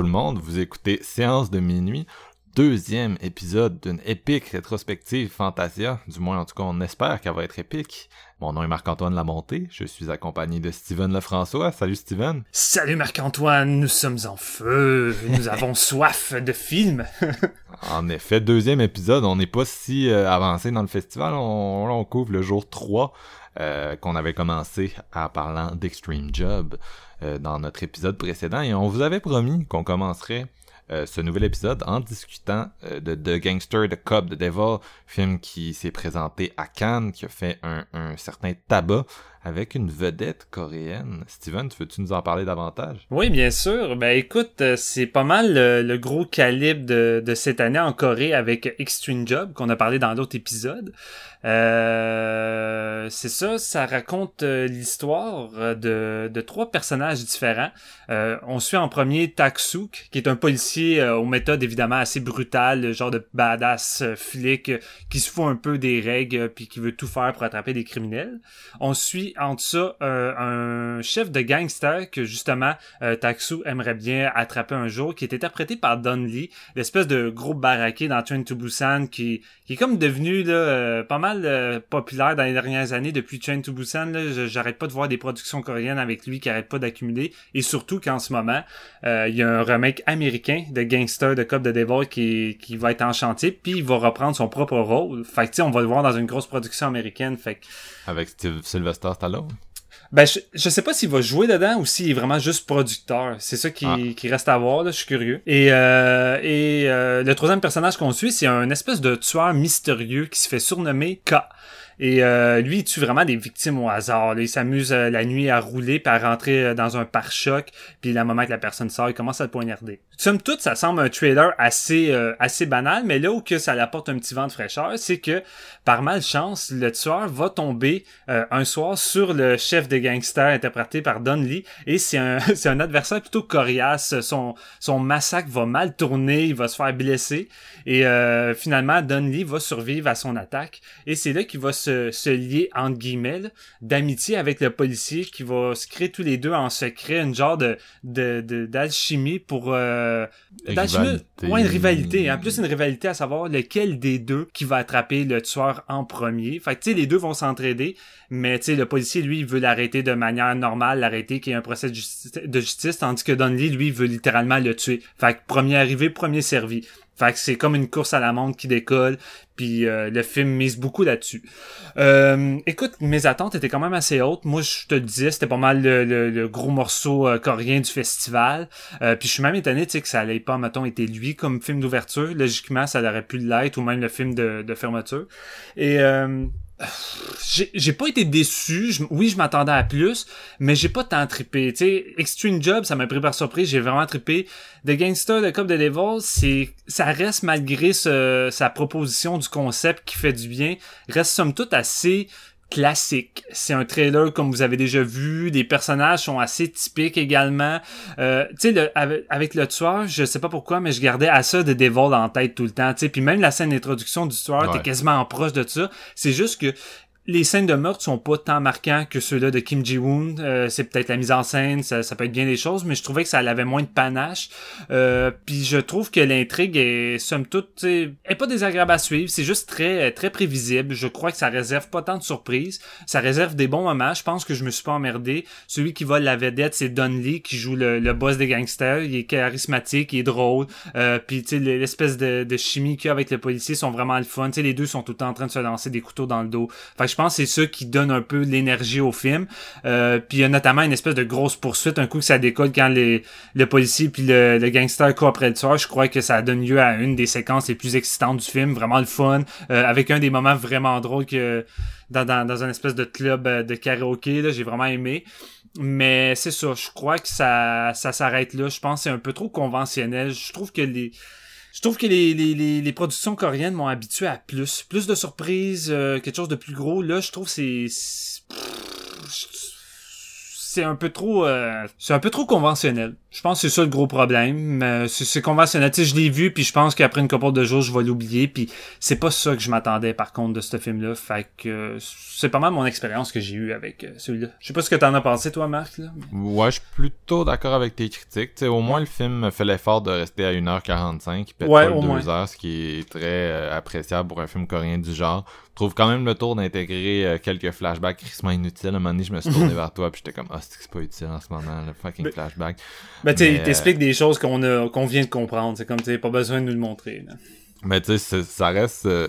Tout vous écoutez Séance de minuit, deuxième épisode d'une épique rétrospective Fantasia, du moins en tout cas on espère qu'elle va être épique. Mon nom est Marc-Antoine Lamonté, je suis accompagné de Steven Lefrançois. Salut Steven. Salut Marc-Antoine, nous sommes en feu, nous avons soif de films. en effet, deuxième épisode, on n'est pas si euh, avancé dans le festival, on, on couvre le jour 3 euh, qu'on avait commencé en parlant d'Extreme Job. Euh, dans notre épisode précédent et on vous avait promis qu'on commencerait euh, ce nouvel épisode en discutant euh, de The Gangster, The Cub, The Devil, film qui s'est présenté à Cannes, qui a fait un certain tabac avec une vedette coréenne. Steven, tu veux-tu nous en parler davantage? Oui, bien sûr. Ben écoute, euh, c'est pas mal le, gros calibre de, cette année en Corée avec Extreme Job, qu'on a parlé dans d'autres épisodes. Euh, c'est ça, ça raconte euh, l'histoire de, de trois personnages différents. Euh, on suit en premier Taksuk, qui est un policier aux méthodes évidemment assez brutales, le genre de badass flic qui se fout un peu des règles puis qui veut tout faire pour attraper des criminels. On suit entre ça euh, un chef de gangster que justement euh, Taksu aimerait bien attraper un jour, qui est interprété par Don Lee, l'espèce de gros baraqué dans Train to Busan qui, est comme devenu là, euh, pas mal populaire dans les dernières années depuis Train to Busan. J'arrête pas de voir des productions coréennes avec lui qui arrêtent pas d'accumuler et surtout qu'en ce moment il y a un remake américain de Gangster de Cop de Devil qui, qui va être en chantier puis il va reprendre son propre rôle. Fait que on va le voir dans une grosse production américaine. Fait avec Steve Sylvester ben, je, je sais pas s'il va jouer dedans ou s'il est vraiment juste producteur. C'est ça qui, ah. qui reste à voir, là, je suis curieux. Et, euh, et euh, le troisième personnage qu'on suit, c'est un espèce de tueur mystérieux qui se fait surnommer K. Et euh, lui, il tue vraiment des victimes au hasard. Il s'amuse euh, la nuit à rouler, puis à rentrer euh, dans un pare-choc, puis le moment que la personne sort, il commence à le poignarder. Somme toute, ça semble un trailer assez assez banal, mais là où que ça apporte un petit vent de fraîcheur, c'est que par malchance, le tueur va tomber un soir sur le chef des gangsters interprété par Don Lee, et c'est un c'est un adversaire plutôt coriace. Son son massacre va mal tourner, il va se faire blesser, et finalement Don Lee va survivre à son attaque, et c'est là qu'il va se se, lier entre guillemets d'amitié avec le policier qui va se créer tous les deux en secret une genre de d'alchimie pour euh, d'alchimie ouais, une rivalité en plus une rivalité à savoir lequel des deux qui va attraper le tueur en premier. Fait que tu sais les deux vont s'entraider mais tu sais le policier lui il veut l'arrêter de manière normale l'arrêter qu'il y ait un procès de justice, de justice tandis que Donnelly lui veut littéralement le tuer. Fait que premier arrivé premier servi fait que c'est comme une course à la montre qui décolle, puis euh, le film mise beaucoup là-dessus. Euh, écoute, mes attentes étaient quand même assez hautes. Moi, je te le disais, c'était pas mal le, gros morceau euh, coréen du festival. puis je suis même étonné, tu sais, que ça allait pas, mettons, été lui comme film d'ouverture. Logiquement, ça aurait pu l'être, ou même le film de, de fermeture. Et j'ai pas été déçu. oui, je m'attendais à plus, mais j'ai pas tant trippé. Tu sais, Extreme Job, ça m'a pris par surprise. J'ai vraiment trippé. The Gangster, The Cup de Devil, c'est, ça reste malgré sa proposition du concept qui fait du bien, reste somme toute assez classique. C'est un trailer comme vous avez déjà vu. Les personnages sont assez typiques également. Euh, tu sais, avec, le tueur, je sais pas pourquoi, mais je gardais à ça de Devil en tête tout le temps. Tu sais, puis même la scène d'introduction du tueur, t'es quasiment proche de ça. C'est juste que les scènes de meurtre sont pas tant marquants que ceux-là de Kim Ji-woon. Euh, c'est peut-être la mise en scène, ça, ça, peut être bien des choses, mais je trouvais que ça avait moins de panache. Euh, puis je trouve que l'intrigue est, somme toute, est pas désagréable à suivre. C'est juste très très prévisible. Je crois que ça réserve pas tant de surprises. Ça réserve des bons moments. Je pense que je me suis pas emmerdé. Celui qui vole la vedette, c'est Don Lee qui joue le, boss des gangsters. Il est charismatique, il est drôle. Euh, puis tu sais l'espèce de, chimie qu'il y a avec le policier sont vraiment le fun. sais les deux sont tout le temps en train de se lancer des couteaux dans le dos. Pense que c'est ça qui donne un peu l'énergie au film. Euh, puis il y a notamment une espèce de grosse poursuite, un coup que ça décolle quand les, le policier puis le, le gangster court après le tueur. Je crois que ça donne lieu à une des séquences les plus excitantes du film, vraiment le fun, euh, avec un des moments vraiment drôles que dans, dans, dans un espèce de club euh, de karaoké. Là, j'ai vraiment aimé. Mais c'est ça, je crois que ça, ça s'arrête là. Je pense que c'est un peu trop conventionnel. Je trouve que les je trouve que les, productions coréennes m'ont habitué à plus. Plus de surprises, euh, quelque chose de plus gros. Là, je trouve que c'est... C'est un peu trop... Euh, c'est un peu trop conventionnel. Je pense que c'est ça le gros problème. Euh, c'est conventionnel. Tu sais, je l'ai vu, puis je pense qu'après une couple de jours, je vais l'oublier. Puis c'est pas ça que je m'attendais, par contre, de ce film-là. Fait que c'est pas mal mon expérience que j'ai eue avec euh, celui-là. Je sais pas ce que t'en as pensé, toi, Marc. Là. Ouais, je suis plutôt d'accord avec tes critiques. sais au moins, le film fait l'effort de rester à 1h45, il pète Ouais, pas au le moins. 2 heures, ce qui est très euh, appréciable pour un film coréen du genre. Je trouve quand même le tour d'intégrer euh, quelques flashbacks crissement inutiles. À un moment donné, je me suis tourné vers toi, puis j'étais comme, ah, c'est que c'est pas utile en ce moment, le fucking Mais- flashback. Ben, tu sais, Mais, il t'explique des choses qu'on a, qu'on vient de comprendre. C'est comme, tu pas besoin de nous le montrer. Là. Mais tu sais, ça reste... euh,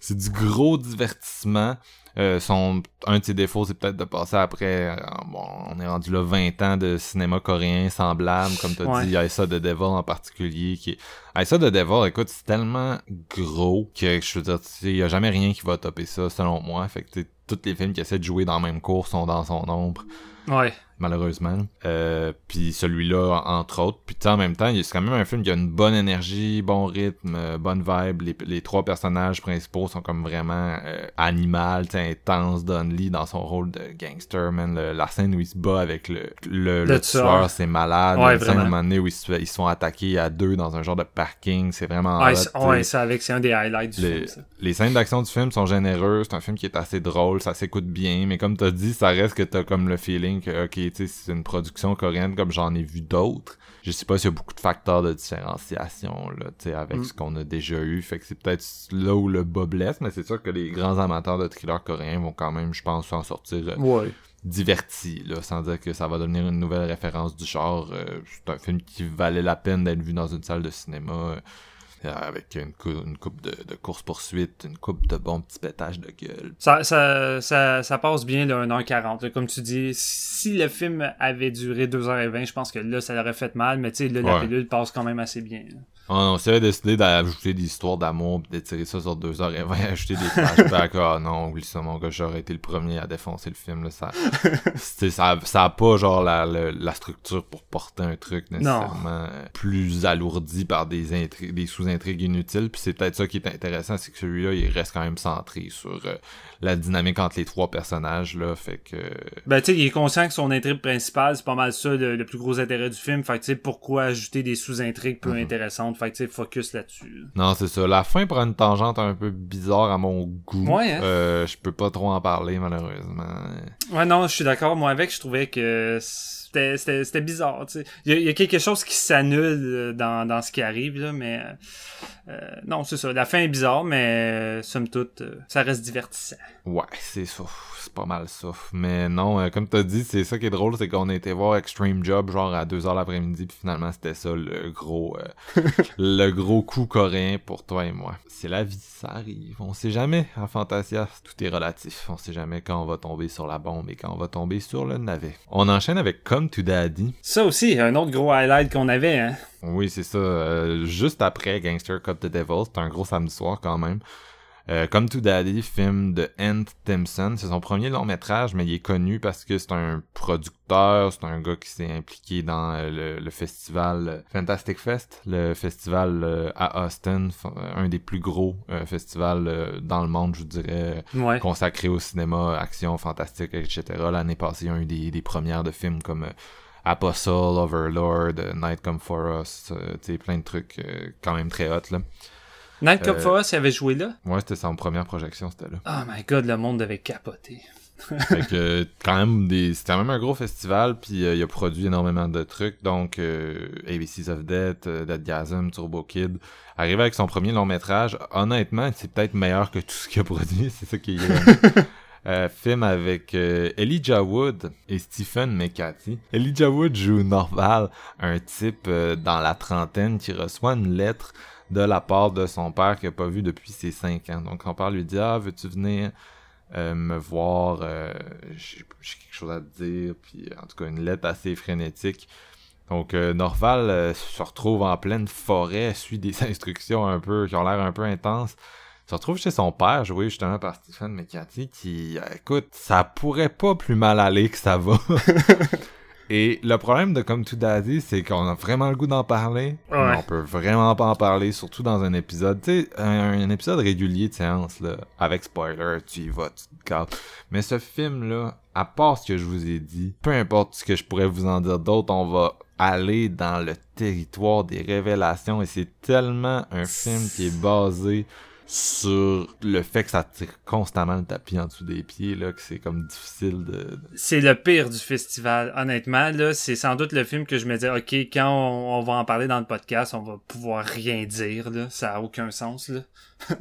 c'est du gros divertissement. Euh, son, un de ses défauts, c'est peut-être de passer après... euh, bon, on est rendu là 20 ans de cinéma coréen semblable, comme t'as Ouais. dit, Aïssa de Devil en particulier, qui. Aïssa de Devil, écoute, c'est tellement gros que, je veux dire, tu sais, y a jamais rien qui va topper ça, selon moi. Fait que, tu tous les films qui essaient de jouer dans le même cours sont dans son ombre Ouais. Malheureusement. Euh, puis celui-là, entre autres. Puis tu sais, en même temps, c'est quand même un film qui a une bonne énergie, bon rythme, euh, bonne vibe. Les, les trois personnages principaux sont comme vraiment euh, animal, intense. Don Lee dans son rôle de gangster, man. Le- la scène où il se bat avec le, le, le Le tueur, c'est malade. Ouais, la scène à un moment donné où ils se, ils font attaquer à deux dans un genre de parking, c'est vraiment Ouais, c'est- avec, c'est un des highlights du Les, film, ça. les scènes d'action du film sont généreuses, c'est un film qui est assez drôle, ça s'écoute bien, mais comme t'as dit, ça reste que t'as comme le feeling que, ok, c'est une production coréenne comme j'en ai vu d'autres. Je sais pas s'il y a beaucoup de facteurs de différenciation, là, avec Mm. ce qu'on a déjà eu, fait que c'est peut-être là où le bas blesse, mais c'est sûr que les grands amateurs de thrillers coréens vont quand même, je pense, s'en sortir euh, Ouais. divertis, là, sans dire que ça va devenir une nouvelle référence du genre. Euh, c'est un film qui valait la peine d'être vu dans une salle de cinéma. euh, avec une, cou- une coupe de, de course-poursuite, une coupe de bons petits pétages de gueule. Ça, ça, ça, ça passe bien, là, 1h40. là. Comme tu dis, si le film avait duré 2h20, je pense que là, ça aurait fait mal, mais tu sais, là, la pilule passe quand même assez bien. là. Non, si avait décidé d'ajouter des histoires d'amour pis d'étirer ça sur deux heures et vingt, ajouter des flashbacks, ah non, oublie ça, mon gars, j'aurais été le premier à défoncer le film, là, ça, ça, ça a pas, genre, la, la, la structure pour porter un truc nécessairement plus alourdi par des intri- des sous-intrigues inutiles, puis c'est peut-être ça qui est intéressant, c'est que celui-là, il reste quand même centré sur euh, la dynamique entre les trois personnages, là, fait que... Ben, tu sais, il est conscient que son intrigue principale, c'est pas mal ça, le, le plus gros intérêt du film. Fait que, tu sais, pourquoi ajouter des sous-intrigues peu Mhm. intéressantes? Fait que, tu sais, focus là-dessus. là. Non, c'est ça. La fin prend une tangente un peu bizarre à mon goût. Ouais, hein? Euh, je peux pas trop en parler, malheureusement. Ouais, non, je suis d'accord. Moi, avec, je trouvais que c'était, c'était, c'était bizarre, tu sais. Il y, a- il y a quelque chose qui s'annule euh, dans, dans ce qui arrive, là, mais... euh, euh, non, c'est ça. La fin est bizarre, mais euh, somme toute, euh, ça reste divertissant. Ouais, c'est ça. C'est pas mal ça. Mais non, comme t'as dit, c'est ça qui est drôle, c'est qu'on a été voir Extreme Job genre à 2h l'après-midi, puis finalement c'était ça le gros le gros coup coréen pour toi et moi. C'est la vie, ça arrive. On sait jamais à Fantasia, tout est relatif. On sait jamais quand on va tomber sur la bombe et quand on va tomber sur le navet. On enchaîne avec To Daddy. Ça aussi, un autre gros highlight qu'on avait, hein. Oui, c'est ça. euh, juste après Gangster Cut the Devil, c'est un gros samedi soir quand même. Euh, Come to Daddy, film de Ant Timpson. C'est son premier long métrage, mais il est connu parce que c'est un producteur, c'est un gars qui s'est impliqué dans euh, le, le festival euh, Fantastic Fest, le festival euh, à Austin, un des plus gros festivals dans le monde, je dirais, Ouais. consacré au cinéma, action, fantastique, etc. L'année passée, il y a eu des, des premières de films comme Apostle, Overlord, Night Come For Us, plein de trucs quand même très hot, là. Night Cup Euh, for Us, il avait joué là? Ouais, c'était son première projection, c'était là. Oh my god, le monde devait capoter. fait que, quand même, des, c'était quand même un gros festival, puis euh, il a produit énormément de trucs, donc euh, ABCs of Death, euh, Deadgasm, Turbo Kid. Arrivé avec son premier long métrage, honnêtement, c'est peut-être meilleur que tout ce qu'il a produit, c'est ça qui est... Euh, film avec euh, Elijah Wood et Stephen McCarthy. Elijah Wood joue Norval, un type euh, dans la trentaine qui reçoit une lettre de la part de son père qu'il a pas vu depuis ses cinq ans. Donc son père lui dit ah veux-tu venir euh, me voir, j'ai quelque chose à te dire, puis en tout cas une lettre assez frénétique. Donc Norval se retrouve en pleine forêt, suit des instructions un peu qui ont l'air un peu intenses. Se retrouve chez son père, joué justement par Stephen McCarthy, qui, euh, écoute, ça pourrait pas plus mal aller que ça va. Et le problème de Comme Tout Daddy, c'est qu'on a vraiment le goût d'en parler. Ouais. Mais on peut vraiment pas en parler, surtout dans un épisode, tu sais, un, un épisode régulier de séance, là, avec spoiler, tu y vas, tu te calmes. Mais ce film-là, à part ce que je vous ai dit, peu importe ce que je pourrais vous en dire d'autre, on va aller dans le territoire des révélations et c'est tellement un film qui est basé sur le fait que ça tire constamment le tapis en dessous des pieds, là, que c'est comme difficile de... C'est le pire du festival, honnêtement. Là, c'est sans doute le film que je me dis, ok, quand on, on va en parler dans le podcast, on va pouvoir rien dire. Là, ça a aucun sens. Là.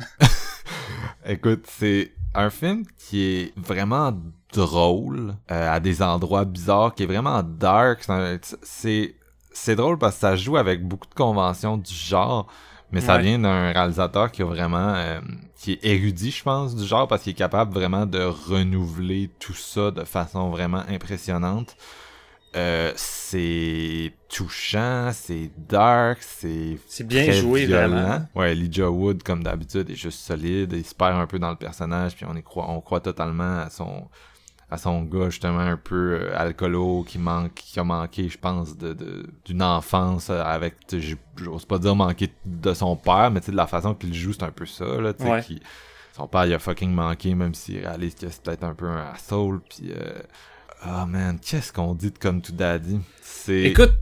Écoute, c'est un film qui est vraiment drôle euh, à des endroits bizarres, qui est vraiment dark. C'est c'est drôle parce que ça joue avec beaucoup de conventions du genre, mais ça Ouais. vient d'un réalisateur qui a vraiment euh, qui est érudit, je pense, du genre parce qu'il est capable vraiment de renouveler tout ça de façon vraiment impressionnante. Euh, c'est touchant, c'est dark, c'est C'est bien très joué, violent. vraiment. Ouais, Elijah Wood, comme d'habitude, est juste solide. Il se perd un peu dans le personnage, puis on y croit, on croit totalement à son, à son gars, justement, un peu euh, alcoolo, qui manque, qui a manqué, je pense, de, de- d'une enfance avec, j'ose pas dire manquer de son père, mais tu sais, de la façon qu'il joue, c'est un peu ça, là, tu sais, Ouais. qui- son père, il a fucking manqué, même s'il réalise que c'est peut-être un peu un asshole, puis euh, oh man, qu'est-ce qu'on dit de Comme Tout Daddy? C'est... Écoute,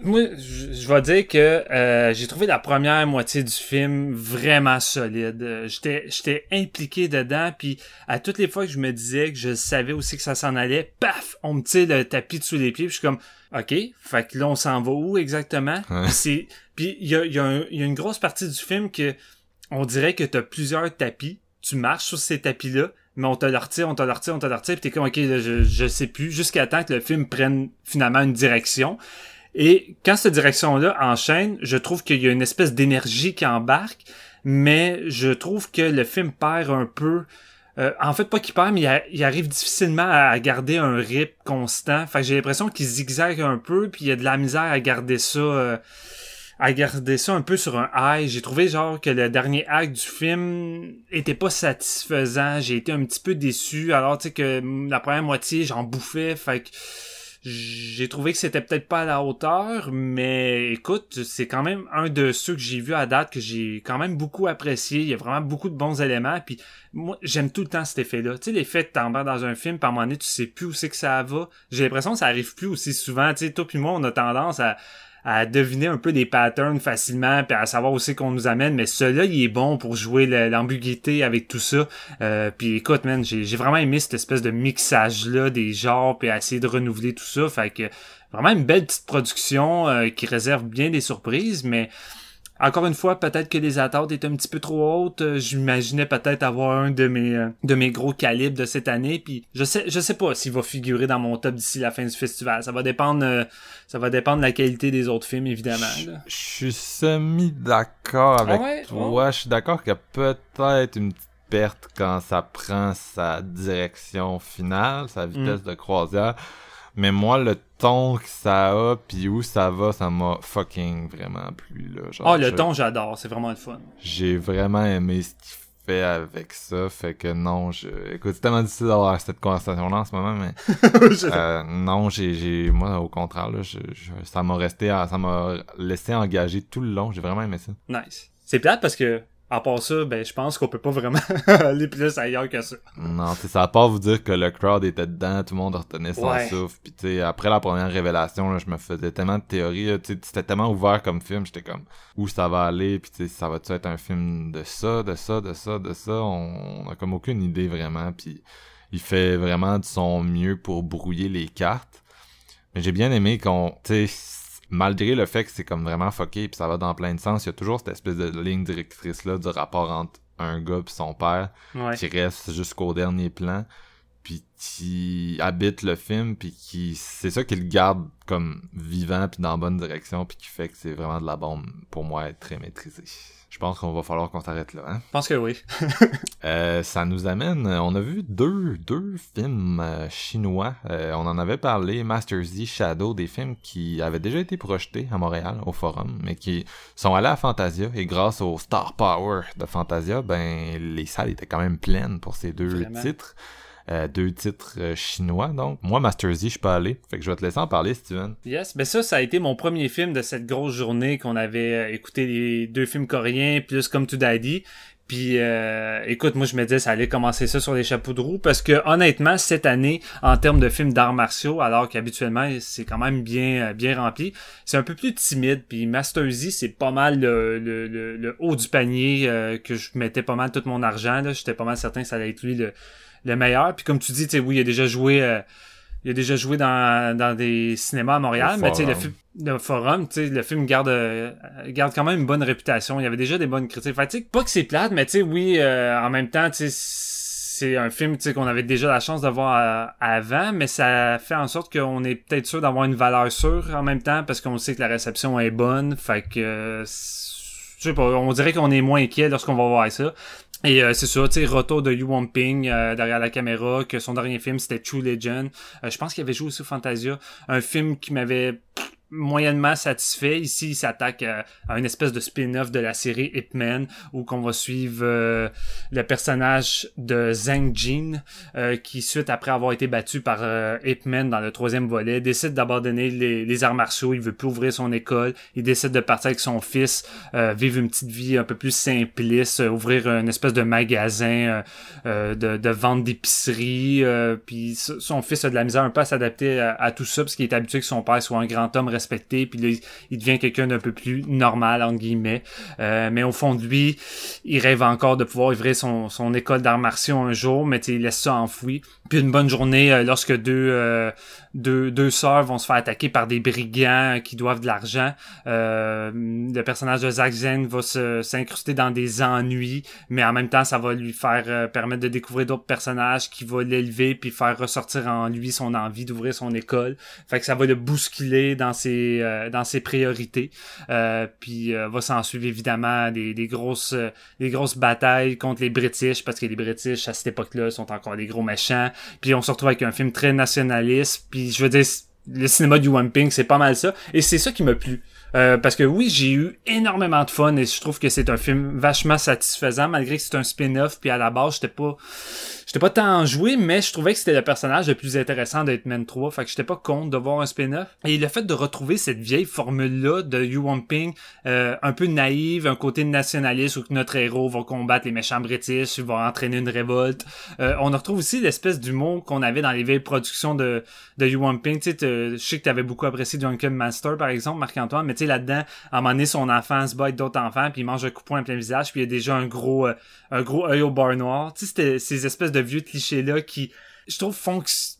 moi, je je vais dire que euh, j'ai trouvé la première moitié du film vraiment solide. Euh, J'étais j'étais impliqué dedans, puis à toutes les fois que je me disais que je savais aussi que ça s'en allait, paf, on me tire le tapis dessous les pieds, puis je suis comme, ok, fait que là on s'en va où exactement? Ouais. Puis c'est, puis il y a, y, a un- y a une grosse partie du film que on dirait que t'as plusieurs tapis, tu marches sur ces tapis-là, mais on te le retire, on te le retire, on te le retire, pis t'es comme, ok, là, je, je sais plus, jusqu'à temps que le film prenne finalement une direction. Et quand cette direction-là enchaîne, je trouve qu'il y a une espèce d'énergie qui embarque, mais je trouve que le film perd un peu. euh, en fait, pas qu'il perd, mais il, arrive difficilement à garder un rythme constant. Fait que j'ai l'impression qu'il zigzague un peu, puis il y a de la misère à garder ça. euh, à garder ça un peu sur un high. J'ai trouvé genre que le dernier acte du film était pas satisfaisant. J'ai été un petit peu déçu. Alors tu sais que la première moitié j'en bouffais. Fait que j'ai trouvé que c'était peut-être pas à la hauteur, mais écoute, c'est quand même un de ceux que j'ai vu à date que j'ai quand même beaucoup apprécié. Il y a vraiment beaucoup de bons éléments. Puis moi, j'aime tout le temps cet effet-là. Tu sais, l'effet de t'embarques dans un film, par moment tu sais plus où c'est que ça va. J'ai l'impression que ça arrive plus aussi souvent. Tu sais, toi puis moi, on a tendance à à deviner un peu des patterns facilement puis à savoir aussi qu'on nous amène mais celui-là il est bon pour jouer l'ambiguïté avec tout ça. Euh, puis écoute man j'ai vraiment aimé cette espèce de mixage là des genres puis à essayer de renouveler tout ça. Fait que vraiment une belle petite production euh, qui réserve bien des surprises mais encore une fois, peut-être que les attentes étaient un petit peu trop hautes. Euh, J'imaginais peut-être avoir un de mes euh, de mes gros calibres de cette année. Puis je sais je sais pas s'il va figurer dans mon top d'ici la fin du festival. Ça va dépendre euh, ça va dépendre de la qualité des autres films évidemment. Je suis semi d'accord avec Ah ouais? toi. Je suis d'accord qu'il y a peut-être une petite perte quand ça prend sa direction finale, sa Mm. vitesse de croisière. Mais moi, le ton que ça a, puis où ça va, ça m'a fucking vraiment plu. Là. Genre, Ah le je- ton j'adore, c'est vraiment le fun. J'ai vraiment aimé ce qu'il fait avec ça. Fait que non, je... écoute, c'est tellement difficile d'avoir cette conversation-là en ce moment, mais euh, non, j'ai, moi, au contraire, là, je, je- ça m'a resté, à- ça m'a laissé engagé tout le long. J'ai vraiment aimé ça. Nice. C'est plate parce que à part ça, ben je pense qu'on peut pas vraiment aller plus ailleurs que ça. Non, tu ça va pas vous dire que le crowd était dedans, tout le monde retenait son Ouais. souffle. Puis tu sais, après la première révélation, là, je me faisais tellement de théories. tu sais, C'était tellement ouvert comme film, j'étais comme où ça va aller, puis tu sais, ça va-tu être un film de ça, de ça, de ça, de ça? On, on a comme aucune idée vraiment. Puis il fait vraiment de son mieux pour brouiller les cartes. Mais j'ai bien aimé qu'on, tu sais, malgré le fait que c'est comme vraiment fucké puis ça va dans plein de sens, il y a toujours cette espèce de ligne directrice là du rapport entre un gars et son père Ouais. qui reste jusqu'au dernier plan. puis qui habite le film, puis qui c'est ça qui le garde comme vivant, puis dans la bonne direction, puis qui fait que c'est vraiment de la bombe pour moi être très maîtrisé. Je pense qu'on va falloir qu'on s'arrête là. Hein? Je pense que oui. euh, ça nous amène, on a vu deux, deux films euh, chinois. Euh, on en avait parlé, Master Z, Shadow, des films qui avaient déjà été projetés à Montréal au Forum, mais qui sont allés à Fantasia. Et grâce au Star Power de Fantasia, ben les salles étaient quand même pleines pour ces deux titres. Euh, deux titres euh, chinois. Donc, moi, Master Z, je suis pas allé. Fait que je vais te laisser en parler, Steven. Yes, ben ça, ça a été mon premier film de cette grosse journée qu'on avait euh, écouté les deux films coréens, plus comme To Daddy. Puis écoute, moi je me disais ça allait commencer ça sur les chapeaux de roue parce que honnêtement cette année en termes de films d'arts martiaux, alors qu'habituellement c'est quand même bien bien rempli, c'est un peu plus timide. Puis Master Z c'est pas mal le, le, le, haut du panier que je mettais pas mal tout mon argent. Là, j'étais pas mal certain que ça allait être lui le le meilleur. Puis comme tu dis, tu sais, oui, il a déjà joué. Euh, il a déjà joué dans, dans des cinémas à Montréal, mais tu sais, le, film, le forum, tu sais, le film garde, euh, garde quand même une bonne réputation. Il y avait déjà des bonnes critiques. Fait, tu sais, pas que c'est plate, mais tu sais, oui, euh, en même temps, tu sais, c'est un film, tu sais, qu'on avait déjà la chance de voir avant, mais ça fait en sorte qu'on est peut-être sûr d'avoir une valeur sûre en même temps, parce qu'on sait que la réception est bonne. Fait que, je sais pas, on dirait qu'on est moins inquiet lorsqu'on va voir ça. Et euh, c'est ça, tu sais, retour de Yu Ping euh, derrière la caméra, que son dernier film c'était True Legend. Euh, je pense qu'il avait joué aussi Fantasia, un film qui m'avait moyennement satisfait. Ici, il s'attaque à, une espèce de spin-off de la série Hitman, où qu'on va suivre euh, le personnage de Zhang Jin, euh, qui, suite après avoir été battu par euh, dans le troisième volet, décide d'abandonner les, les, arts martiaux. Il veut plus ouvrir son école. Il décide de partir avec son fils, vivre une petite vie un peu plus simpliste, ouvrir une espèce de magasin de, de, vente d'épicerie. puis son fils a de la misère un peu à s'adapter à, à, tout ça, parce qu'il est habitué que son père soit un grand homme puis là, il devient quelqu'un d'un peu plus normal, entre guillemets. Euh, mais au fond de lui, il rêve encore de pouvoir ouvrir son, son école d'arts martiaux un jour, mais il laisse ça enfoui. Puis une bonne journée, euh, lorsque deux, euh, deux, deux sœurs vont se faire attaquer par des brigands qui doivent de l'argent, le personnage de Zack Zen va s'incruster dans des ennuis, mais en même temps, ça va lui faire permettre de découvrir d'autres personnages qui vont l'élever puis faire ressortir en lui son envie d'ouvrir son école. Fait que ça va le bousculer dans ses euh, dans ses priorités. Euh, puis euh, va s'en suivre évidemment des, des grosses des grosses batailles contre les British parce que les British à cette époque-là sont encore des gros méchants. Puis on se retrouve avec un film très nationaliste. Je veux dire le cinéma du One Ping, c'est pas mal ça. Et c'est ça qui m'a plu. parce que oui, j'ai eu énormément de fun et je trouve que c'est un film vachement satisfaisant malgré que c'est un spin-off puis à la base j'étais pas j'étais pas tant joué, mais je trouvais que c'était le personnage le plus intéressant de Hitman 3. Fait que j'étais pas contre de voir un spin-off. Et le fait de retrouver cette vieille formule-là de Yu Ping, euh, un peu naïve, un côté nationaliste où notre héros va combattre les méchants british, va entraîner une révolte. Euh, on retrouve aussi l'espèce d'humour qu'on avait dans les vieilles productions de, de Yu Ping. Tu sais, je sais que t'avais beaucoup apprécié Drunken Master, par exemple, Marc-Antoine, mais tu sais, là-dedans, à un moment son enfant se bat d'autres enfants, puis il mange un coup de poing plein visage, puis il y a déjà un gros, euh, un gros œil au bar noir. Tu sais, c'était ces espèces de vieux clichés là qui je trouve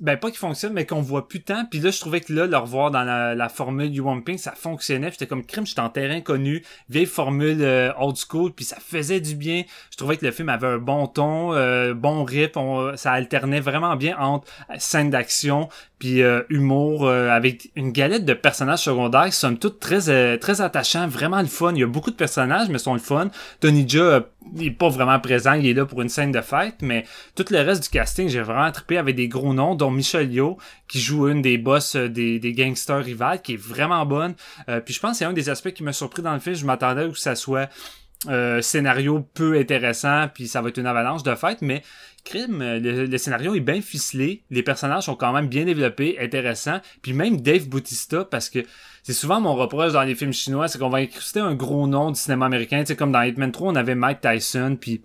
ben pas qui fonctionne mais qu'on voit plus tant. Puis là je trouvais que là le revoir dans la, formule du Ping ça fonctionnait. J'étais comme crime j'étais en terrain connu. Vieille formule euh, old school puis ça faisait du bien. Je trouvais que le film avait un bon ton euh, bon rythme. Ça alternait vraiment bien entre scène d'action puis euh, humour avec une galette de personnages secondaires qui sont toutes très très attachants vraiment le fun il y a beaucoup de personnages mais sont le fun Tony Jaa il est pas vraiment présent, il est là pour une scène de fête, mais tout le reste du casting, j'ai vraiment trippé avec des gros noms, dont Michel Yo, qui joue une des boss euh, des, des gangsters rivales, qui est vraiment bonne. Euh, puis je pense que c'est un des aspects qui m'a surpris dans le film. Je m'attendais que ça soit euh, scénario peu intéressant, puis ça va être une avalanche de fête, mais le, scénario est bien ficelé, les personnages sont quand même bien développés, intéressants, puis même Dave Bautista, parce que c'est souvent mon reproche dans les films chinois, c'est qu'on va incruster un gros nom du cinéma américain. Tu sais, comme dans Hitman 3, on avait Mike Tyson, puis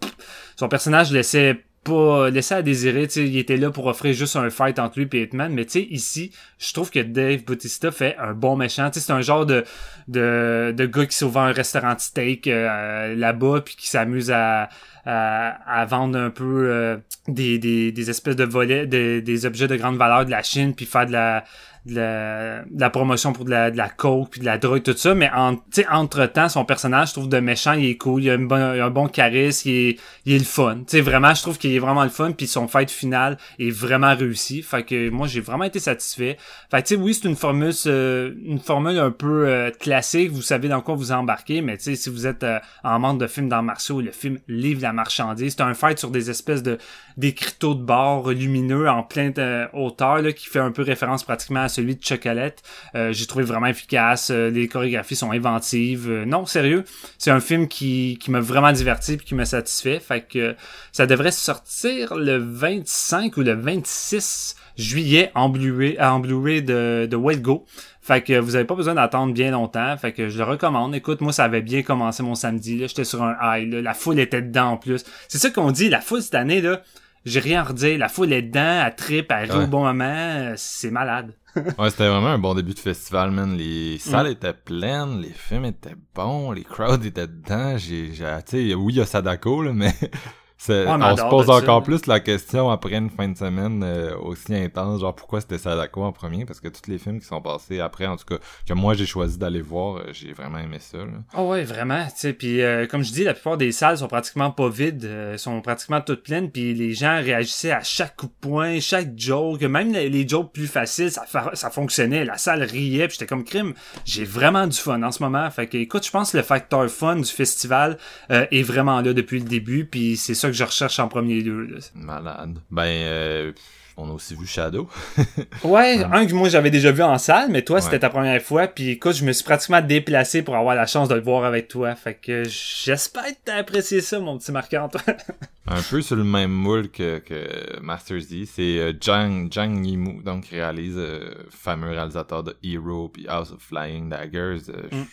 son personnage laissait pas laissé à désirer, tu sais, il était là pour offrir juste un fight entre lui et Hitman, mais tu sais, ici, je trouve que Dave Bautista fait un bon méchant, c'est un genre de, de, de gars qui s'ouvre un restaurant de steak euh, là-bas, puis qui s'amuse à, à, vendre un peu euh, des, des, des espèces de volets, des objets de grande valeur de la Chine, puis faire de la de la, de la promotion pour de la, de la coke puis de la drogue tout ça. Mais en entre temps son personnage je trouve de méchant il est cool il a, un bon charisme il est, il est le fun. Tu sais vraiment je trouve qu'il est vraiment le fun puis son fight final est vraiment réussi. Fait que moi j'ai vraiment été satisfait. Fait tu sais oui c'est une formule euh, une formule un peu euh, classique vous savez dans quoi vous embarquez mais tu sais si vous êtes euh, en manque de films dans martiaux le film livre la marchandise c'est un fight sur des espèces de d'écriteaux de bord lumineux en pleine hauteur là, qui fait un peu référence pratiquement à celui de Chocolate. Euh, j'ai trouvé vraiment efficace. Euh, les chorégraphies sont inventives. Euh, non, sérieux, c'est un film qui, qui m'a vraiment diverti et qui m'a satisfait. Fait que ça devrait sortir le 25 ou le 26 juillet en Blu-ray, de, de Wait Go. Fait que vous avez pas besoin d'attendre bien longtemps. Fait que je le recommande. Écoute, moi, ça avait bien commencé mon samedi. J'étais sur un high. La foule était dedans en plus. C'est ça qu'on dit. La foule cette année là j'ai rien à redire. La foule est dedans, elle trip, elle rit au bon moment. C'est malade. ouais, c'était vraiment un bon début de festival, man. Les salles étaient pleines, les films étaient bons, les crowds étaient dedans. J'ai, tu sais, oui, il y a Sadako, là, mais on, se pose encore plus la question après une fin de semaine euh, aussi intense, genre pourquoi c'était Sadako en premier, parce que tous les films qui sont passés après, en tout cas, que moi j'ai choisi d'aller voir, euh, j'ai vraiment aimé ça. Oh ouais, vraiment, tu sais, puis euh, comme je dis, la plupart des salles sont pratiquement pas vides, sont pratiquement toutes pleines, puis les gens réagissaient à chaque coup de poing, chaque joke, même les, jokes plus faciles, ça, ça fonctionnait, la salle riait, puis j'étais comme crime, j'ai vraiment du fun en ce moment, fait que écoute, je pense que le facteur fun du festival est vraiment là depuis le début, puis c'est ça que je recherche en premier lieu. Malade. Ben, euh, on a aussi vu Shadow. ouais, un que moi j'avais déjà vu en salle, mais toi c'était ta première fois. Puis écoute, je me suis pratiquement déplacé pour avoir la chance de le voir avec toi. Fait que j'espère que t'as apprécié ça, mon petit marqueur Un peu sur le même moule que, que Master Z. C'est euh, Jang, Jang Yimou, donc réalise, euh, fameux réalisateur de Hero puis House of Flying Daggers. Mm.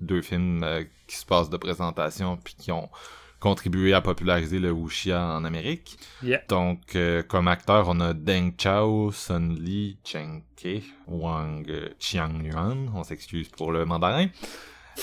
Deux films qui se passent de présentation puis qui ont contribué à populariser le wuxia en Amérique. Donc, euh, comme acteur, on a Deng Chao, Sun Li, Chen Ke, Wang Qiangyuan, on s'excuse pour le mandarin.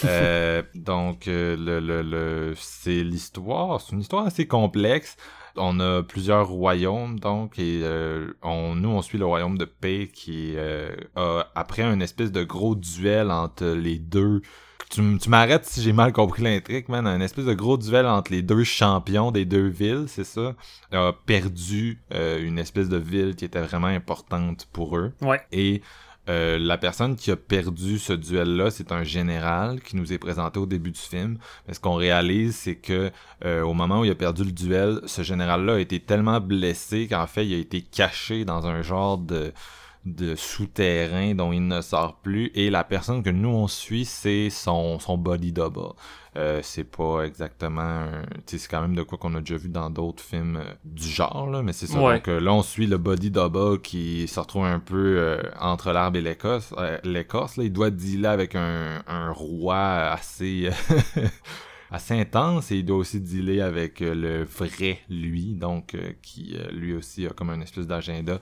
euh, donc, euh, le, le, le c'est l'histoire, c'est une histoire assez complexe. On a plusieurs royaumes, donc, et euh, on, nous, on suit le royaume de paix qui a, après un espèce de gros duel entre les deux tu, tu m'arrêtes si j'ai mal compris l'intrigue, man. Un espèce de gros duel entre les deux champions des deux villes, c'est ça, a perdu euh, une espèce de ville qui était vraiment importante pour eux. Ouais. Et euh, la personne qui a perdu ce duel-là, c'est un général qui nous est présenté au début du film. Mais ce qu'on réalise, c'est que euh, au moment où il a perdu le duel, ce général-là a été tellement blessé qu'en fait, il a été caché dans un genre de de souterrain dont il ne sort plus. Et la personne que nous on suit c'est son, son body double euh, c'est pas exactement c'est quand même de quoi qu'on a déjà vu dans d'autres films euh, du genre là, mais c'est ça. Donc euh, là on suit le body double qui se retrouve un peu entre l'arbre et l'écosse l'écorce là. Il doit dealer avec un, un roi assez assez intense et il doit aussi dealer avec le vrai lui donc qui lui aussi a comme un espèce d'agenda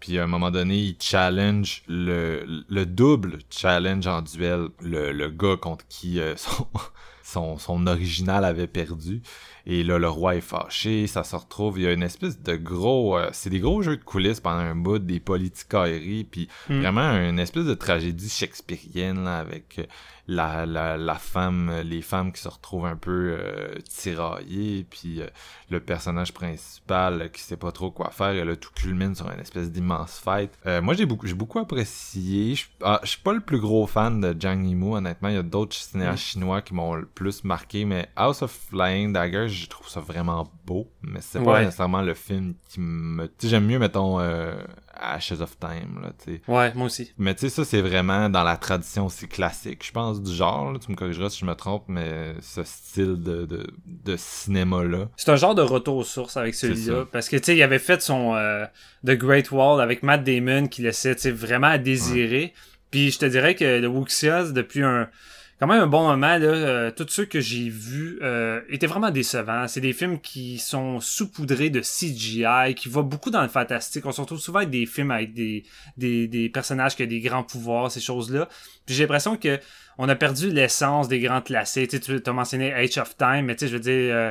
puis à un moment donné, il challenge le, le double challenge en duel le, le gars contre qui euh, son, son original avait perdu. Et là, le roi est fâché, ça se retrouve, il y a une espèce de gros... Euh, c'est des gros jeux de coulisses pendant un bout, des politicailleries, puis hmm. vraiment une espèce de tragédie shakespearienne, là, avec la, la, la femme, les femmes qui se retrouvent un peu euh, tiraillées, puis euh, le personnage principal qui sait pas trop quoi faire, et là tout culmine sur une espèce d'immense fight. Euh, moi j'ai beaucoup, j'ai beaucoup apprécié. Je ah, suis pas le plus gros fan de Zhang Yimou, honnêtement. Il y a d'autres cinéastes mm. chinois qui m'ont le plus marqué, mais House of Flying Dagger, je trouve ça vraiment beau, mais c'est pas nécessairement le film qui me, tu j'aime mieux mettons Ashes of Time, là, tu sais. Ouais, moi aussi. Mais tu sais, ça, c'est vraiment dans la tradition aussi classique, je pense, du genre, là, tu me corrigeras si je me trompe, mais ce style de, de, de cinéma-là. C'est un genre de retour aux sources avec celui-là, parce que, tu sais, il avait fait son euh, The Great Wall avec Matt Damon qui laissait, tu sais, vraiment à désirer. Puis je te dirais que le Wuxias, depuis un quand même un bon moment. Là, euh, tous ceux que j'ai vus euh, étaient vraiment décevants. C'est des films qui sont saupoudrés de CGI, qui vont beaucoup dans le fantastique. On se retrouve souvent avec des films avec des, des, des personnages qui ont des grands pouvoirs, ces choses-là. Puis j'ai l'impression que on a perdu l'essence des grands classiques. Tu, as mentionné Age of Time, mais tu sais, je veux dire... Euh,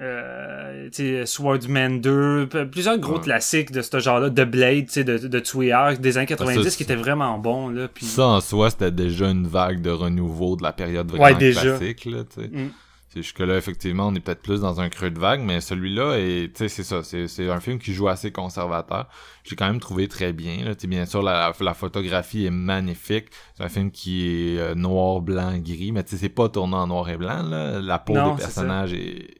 euh, Swordsman 2, plusieurs gros Ouais. classiques de ce genre-là, The Blade, de, de Tuer, des années 90 Ça, qui étaient vraiment bons, là. Puis... Ça, en soi, c'était déjà une vague de renouveau de la période vraiment Ouais, déjà. classique, là. Mm. C'est jusque-là, effectivement, on est peut-être plus dans un creux de vague, mais celui-là, c'est ça, c'est, c'est un film qui joue assez conservateur. J'ai quand même trouvé très bien, là. Bien sûr, la, la photographie est magnifique. C'est un film qui est euh, noir, blanc, gris, mais c'est pas tourné en noir et blanc, là. La peau Non, des personnages est,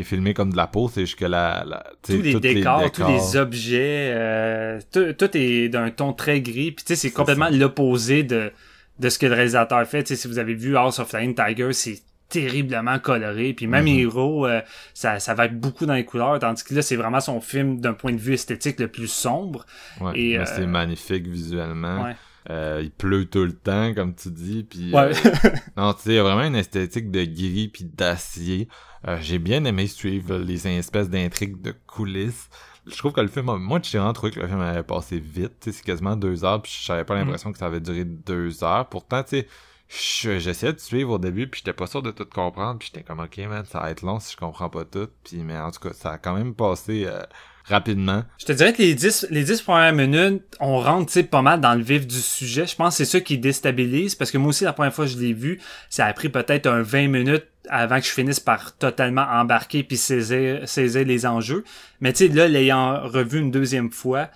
est filmée comme de la peau, c'est jusque la, la tous les tous décors, tous les objets, euh, tout, tout est d'un ton très gris. Puis tu sais, c'est complètement l'opposé de, de ce que le réalisateur fait. Tu sais, si vous avez vu House of Flying Tiger, c'est terriblement coloré. Puis même Mhm. Hero, euh, ça, ça va être beaucoup dans les couleurs. Tandis que là, c'est vraiment son film d'un point de vue esthétique le plus sombre. Ouais, Et, mais euh, c'est magnifique visuellement. Ouais. Euh, il pleut tout le temps, comme tu dis, puis Ouais. euh, non, tu sais, il y a vraiment une esthétique de gris puis d'acier. Euh, J'ai bien aimé suivre les espèces d'intrigues de coulisses. Je trouve que le film, moi, j'ai vraiment trouvé que le film avait passé vite. Tu sais, c'est quasiment deux heures, puis j'avais pas l'impression que ça avait duré deux heures. Pourtant, tu sais, je- j'essayais de suivre au début, puis j'étais pas sûr de tout comprendre, puis j'étais comme, ok, man, ça va être long si je comprends pas tout. Puis, mais en tout cas, ça a quand même passé euh, rapidement. Je te dirais que les 10, les 10 premières minutes, on rentre, pas mal dans le vif du sujet. Je pense que c'est ça qui déstabilise, parce que moi aussi, la première fois que je l'ai vu, ça a pris peut-être un 20 minutes avant que je finisse par totalement embarquer puis saisir, saisir les enjeux. Mais tu sais, là, l'ayant revu une deuxième fois,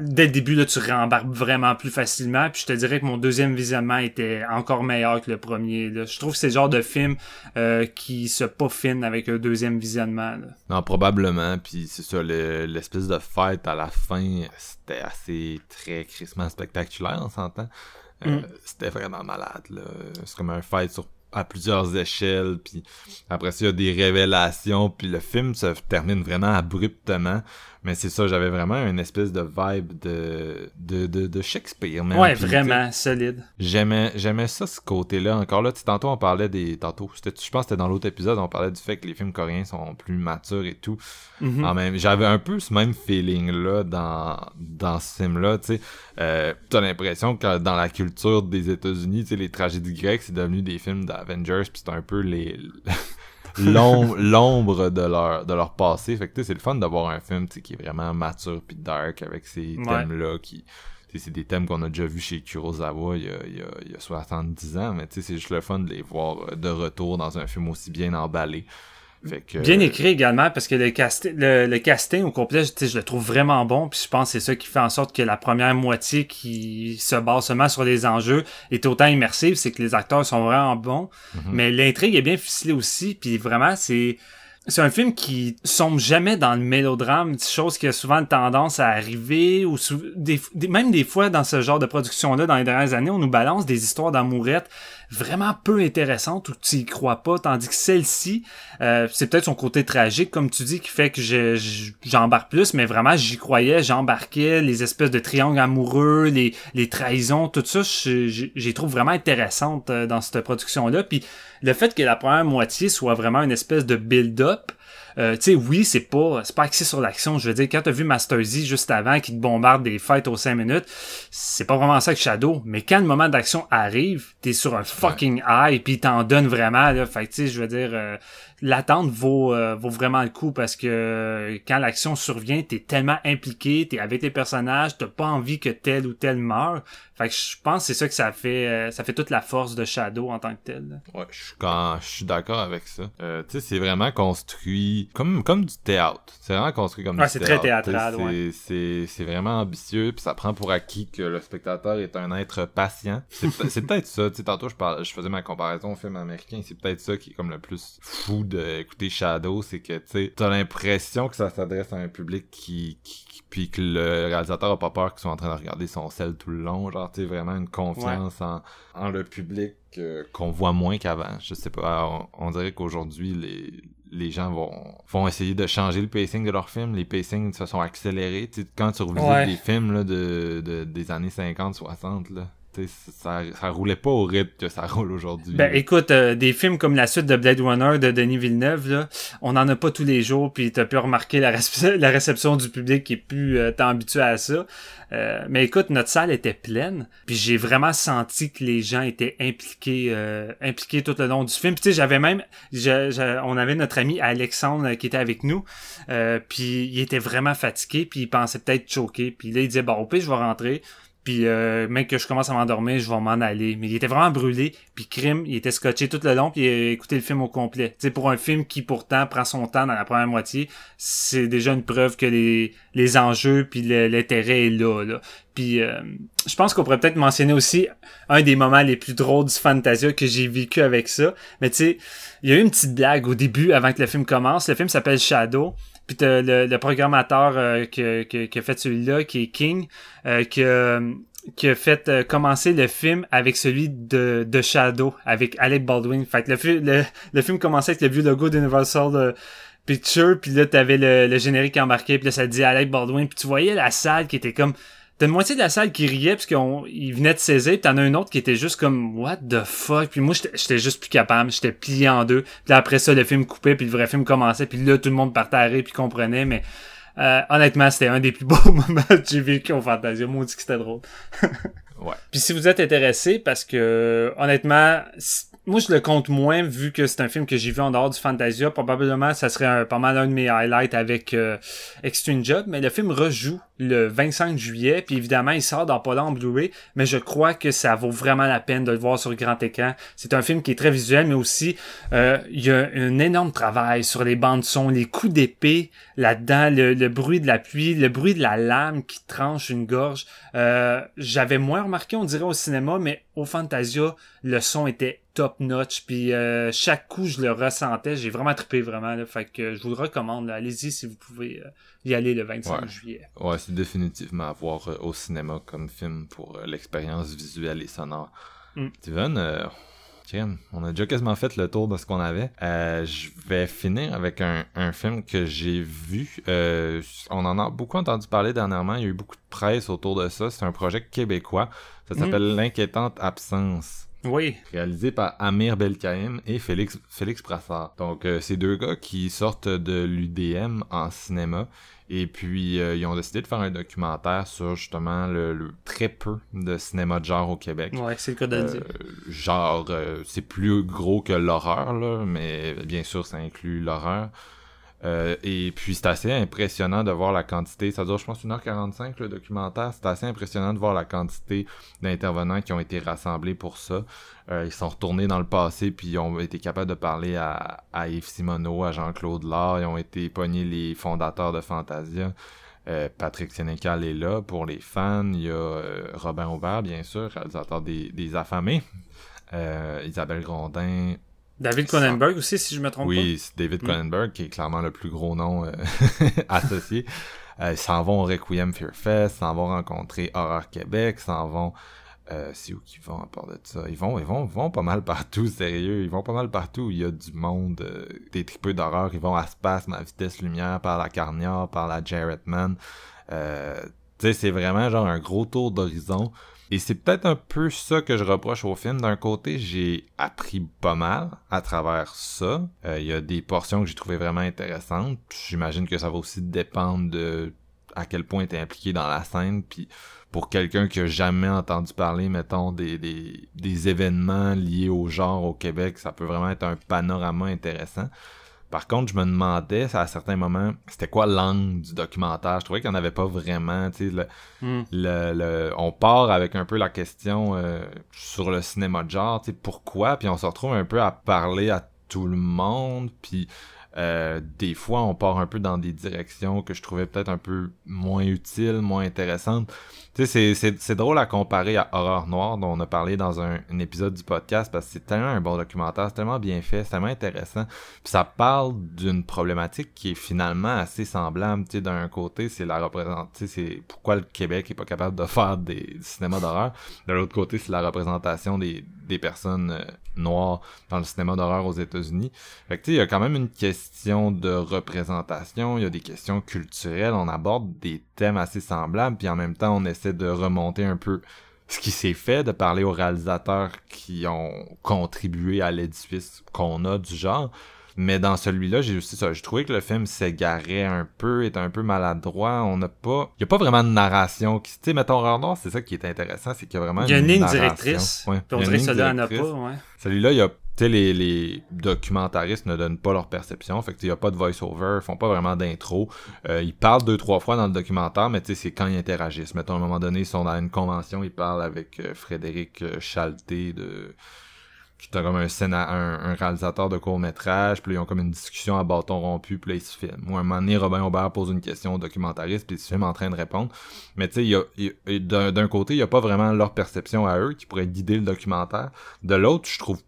dès le début, là, tu rembarques vraiment plus facilement. Puis je te dirais que mon deuxième visionnement était encore meilleur que le premier. Là. Je trouve que c'est le genre de film euh, qui se peaufine avec un deuxième visionnement. Là. Non, probablement. Puis c'est ça, le- l'espèce de fête à la fin, c'était assez très crissement spectaculaire, on s'entend. Euh, Mm. C'était vraiment malade. C'est comme un fight sur à plusieurs échelles, puis après ça, il y a des révélations, puis le film se termine vraiment abruptement, mais c'est ça, j'avais vraiment une espèce de vibe de, de, de, de Shakespeare, même. Ouais, Puis, vraiment solide. J'aimais, j'aimais ça, ce côté-là. Encore là, tu sais, tantôt, on parlait des, tantôt, c'était, je pense que c'était dans l'autre épisode, on parlait du fait que les films coréens sont plus matures et tout. En même, j'avais un peu ce même feeling-là dans, dans ce film-là, tu sais. Euh, t'as l'impression que dans la culture des États-Unis, tu sais, les tragédies grecques, c'est devenu des films d'Avengers, puis c'est un peu les, l'ombre de leur, de leur passé. Fait que, tu sais, c'est le fun d'avoir un film, qui est vraiment mature puis dark avec ces Ouais. thèmes-là qui, c'est des thèmes qu'on a déjà vus chez Kurosawa il y a, il y a, il y a 70 ans, mais c'est juste le fun de les voir euh, de retour dans un film aussi bien emballé. Fait que, Bien écrit également parce que le, casti- le, le casting au complet, sais, je le trouve vraiment bon. Puis je pense que c'est ça qui fait en sorte que la première moitié qui se base seulement sur les enjeux est autant immersive, c'est que les acteurs sont vraiment bons. Mhm. Mais l'intrigue est bien ficelée aussi. Puis vraiment, c'est c'est un film qui sombre jamais dans le mélodrame, chose qui a souvent tendance à arriver, ou sou- des, des- même des fois dans ce genre de production-là, dans les dernières années, on nous balance des histoires d'amourettes vraiment peu intéressantes où tu y crois pas, tandis que celle-ci, euh, c'est peut-être son côté tragique, comme tu dis, qui fait que je- je- j'embarque plus, mais vraiment j'y croyais, j'embarquais, les espèces de triangles amoureux, les, les trahisons, tout ça, je- je- j'y trouve vraiment intéressante euh, dans cette production-là, puis le fait que la première moitié soit vraiment une espèce de build-up, euh, tu sais, oui, c'est pas, c'est pas axé sur l'action. Je veux dire, quand t'as vu Master Z juste avant qui te bombarde des fights aux 5 minutes, c'est pas vraiment ça que Shadow. Mais quand le moment d'action arrive, t'es sur un fucking high puis t'en donne vraiment, là. Fait que, tu sais, je veux dire, euh, l'attente vaut, euh, vaut vraiment le coup parce que euh, quand l'action survient, t'es tellement impliqué, t'es avec les personnages, t'as pas envie que tel ou tel meure. Fait que je pense que c'est ça que ça fait, euh, ça fait toute la force de Shadow en tant que tel. Ouais, je suis quand je suis d'accord avec ça. Euh, tu sais, c'est vraiment construit comme comme du théâtre. C'est vraiment construit comme Ouais, du c'est très théâtre. théâtral, ouais. C'est c'est c'est vraiment ambitieux, puis ça prend pour acquis que le spectateur est un être patient. C'est peut- c'est peut-être ça. Tu sais, tantôt je parlais, je faisais ma comparaison au film américain. C'est peut-être ça qui est comme le plus fou d'écouter Shadow, c'est que tu t'as l'impression que ça s'adresse à un public qui, qui qui- puis que le réalisateur a pas peur qu'ils soient en train de regarder son sel tout le long. Genre, tu sais, vraiment une confiance en en le public euh, qu'on voit moins qu'avant. Je sais pas, on, on dirait qu'aujourd'hui les les gens vont vont essayer de changer le pacing de leurs films, les pacings se sont accélérés. Quand tu revistes Ouais. des films là, de, de des années 50 60 là, ça, ça roulait pas au rythme que ça roule aujourd'hui. Ben écoute, euh, des films comme la suite de Blade Runner de Denis Villeneuve, là, on en a pas tous les jours, puis t'as pu remarquer la, la, réception du public qui est plus euh, tant habitué à ça. Euh, mais écoute, notre salle était pleine, puis j'ai vraiment senti que les gens étaient impliqués, euh, impliqués tout le long du film. tu sais, j'avais même, on avait notre ami Alexandre qui était avec nous, puis il était vraiment fatigué, puis il pensait peut-être choquer, puis là il disait bon, au pire je vais rentrer. Puis euh, mec que je commence à m'endormir, je vais m'en aller. Mais il était vraiment brûlé. Puis crime, il était scotché tout le long. Puis il a écouté le film au complet. Tu sais, pour un film qui pourtant prend son temps dans la première moitié, c'est déjà une preuve que les, les enjeux puis l'intérêt est là. là. Puis euh, je pense qu'on pourrait peut-être mentionner aussi un des moments les plus drôles du Fantasia que j'ai vécu avec ça. Mais tu sais, il y a eu une petite blague au début avant que le film commence. Le film s'appelle Shadow. Le, le programmateur euh, qui, a fait celui-là, qui est King, euh, qui, qui a fait euh, commencer le film avec celui de, de Shadow, avec Alec Baldwin. Fait que le, le, le film commençait avec le vieux logo d'Universal Picture, puis là t'avais le, le générique embarqué, puis là ça dit Alec Baldwin, puis tu voyais la salle qui était comme T'as une moitié de la salle qui riait parce qu'il venait de saisir, pis t'en as un autre qui était juste comme What the fuck? Puis moi j'étais juste plus capable, j'étais plié en deux. Puis après ça, le film coupait, puis le vrai film commençait, puis là tout le monde partait à rire puis comprenait, mais euh, honnêtement, c'était un des plus beaux moments que j'ai vécu au Fantasia. Moi, dit que c'était drôle. ouais. Puis si vous êtes intéressé, parce que honnêtement, moi je le compte moins vu que c'est un film que j'ai vu en dehors du Fantasia. Probablement ça serait un, pas mal un de mes highlights avec euh, Extreme Job, mais le film rejoue le 25 juillet, puis évidemment il sort dans pas en Blu-ray, mais je crois que ça vaut vraiment la peine de le voir sur grand écran. C'est un film qui est très visuel, mais aussi euh, il y a un énorme travail sur les bandes son, les coups d'épée là-dedans, le, bruit de la pluie, le bruit de la lame qui tranche une gorge. Euh, J'avais moins remarqué, on dirait au cinéma, mais au Fantasia, le son était top notch puis euh, chaque coup je le ressentais j'ai vraiment trippé vraiment là. fait que je vous le recommande allez-y si vous pouvez euh, y aller le 25 juillet ouais c'est définitivement à voir euh, au cinéma comme film pour l'expérience visuelle et sonore mm. Steven on a déjà quasiment fait le tour de ce qu'on avait. je vais finir avec un, un film que j'ai vu. on en a beaucoup entendu parler dernièrement. Il y a eu beaucoup de presse autour de ça. C'est un projet québécois. Ça mm. s'appelle L'inquiétante absence. Oui. Réalisé par Amir Belkaïm et Félix, Félix Brassard. Donc, euh, ces deux gars qui sortent de l'UDM en cinéma. Et puis, euh, ils ont décidé de faire un documentaire sur justement le, très peu de cinéma de genre au Québec. Ouais, c'est le cas de euh, dire. Genre, c'est plus gros que l'horreur, là, mais bien sûr, ça inclut l'horreur. Euh, et puis c'est assez impressionnant de voir la quantité, ça dure je pense 1h45 le documentaire, c'est assez impressionnant de voir la quantité d'intervenants qui ont été rassemblés pour ça. Euh, ils sont retournés dans le passé puis ils ont été capables de parler à, à Yves Simoneau, à Jean-Claude Lard, ils ont été pognés les fondateurs de Fantasia. Euh, Patrick Sénécal est là pour les fans. Il y a Robin Aubert, bien sûr, réalisateur des, des Affamés. Isabelle Grondin, David Cronenberg aussi, si je me trompe oui, pas. Oui, c'est David mm. Cronenberg, qui est clairement le plus gros nom euh, associé. Euh, ils s'en vont au Requiem Fear Fest, s'en vont rencontrer Horror Québec, s'en vont... Euh, c'est où qu'ils vont à part de ça? Ils vont, ils vont, vont pas mal partout, sérieux. Ils vont pas mal partout. Il y a du monde, euh, des tripeux d'horreur. Ils vont à Spasme, à Vitesse Lumière, par la Carnière, par la Jarrettman. Euh, tu sais, c'est vraiment genre un gros tour d'horizon. Et c'est peut-être un peu ça que je reproche au film. D'un côté, j'ai appris pas mal à travers ça. Euh, il y a des portions que j'ai trouvées vraiment intéressantes. J'imagine que ça va aussi dépendre de à quel point tu es impliqué dans la scène. Puis pour quelqu'un qui a jamais entendu parler, mettons, des événements liés au genre au Québec, ça peut vraiment être un panorama intéressant. Par contre, je me demandais à certains moments, c'était quoi l'angle du documentaire? Je trouvais qu'il n'y en avait pas vraiment. Le, hmm. le, le, on part avec un peu la question euh, sur le cinéma de genre, pourquoi, puis on se retrouve un peu à parler à tout le monde, puis euh, des fois, on part un peu dans des directions que je trouvais peut-être un peu moins utiles, moins intéressantes. Tu sais, c'est drôle à comparer à Horreur Noire, dont on a parlé dans un, épisode du podcast, parce que c'est tellement un bon documentaire, c'est tellement bien fait, c'est tellement intéressant. Puis ça parle d'une problématique qui est finalement assez semblable. Tu sais, d'un côté, c'est la représentation, c'est pourquoi le Québec est pas capable de faire des, cinémas d'horreur. De l'autre côté, c'est la représentation des, des personnes euh, noires dans le cinéma d'horreur aux États-Unis. Fait que tu sais, il y a quand même une question de représentation, il y a des questions culturelles, on aborde des thèmes assez semblables, puis en même temps, on essaie de remonter un peu ce qui s'est fait, de parler aux réalisateurs qui ont contribué à l'édifice qu'on a du genre. Mais dans celui-là, j'ai aussi ça. J'ai trouvé que le film s'égarait un peu, était un peu maladroit. On n'a pas, il y a pas vraiment de narration. Tu sais, mettons Noir, c'est ça qui est intéressant, c'est qu'il y a vraiment Il y a une ligne directrice. Ouais. Puis on dirait que celui-là a pas, ouais. Celui-là, il y a, tu sais, les, les documentaristes ne donnent pas leur perception. Fait que, il y a pas de voice-over, ils font pas vraiment d'intro. Euh, ils parlent deux, trois fois dans le documentaire, mais tu sais, c'est quand ils interagissent. Mettons, à un moment donné, ils sont dans une convention, ils parlent avec euh, Frédéric euh, Chalté de, est comme un, scéna- un, réalisateur de court-métrage, puis là, ils ont comme une discussion à bâton rompu, puis là, ils se filment. Ou un moment donné, Robin Aubert pose une question au documentariste, puis ils se filment en train de répondre. Mais tu sais, d'un côté, il y a pas vraiment leur perception à eux qui pourrait guider le documentaire. De l'autre, je trouve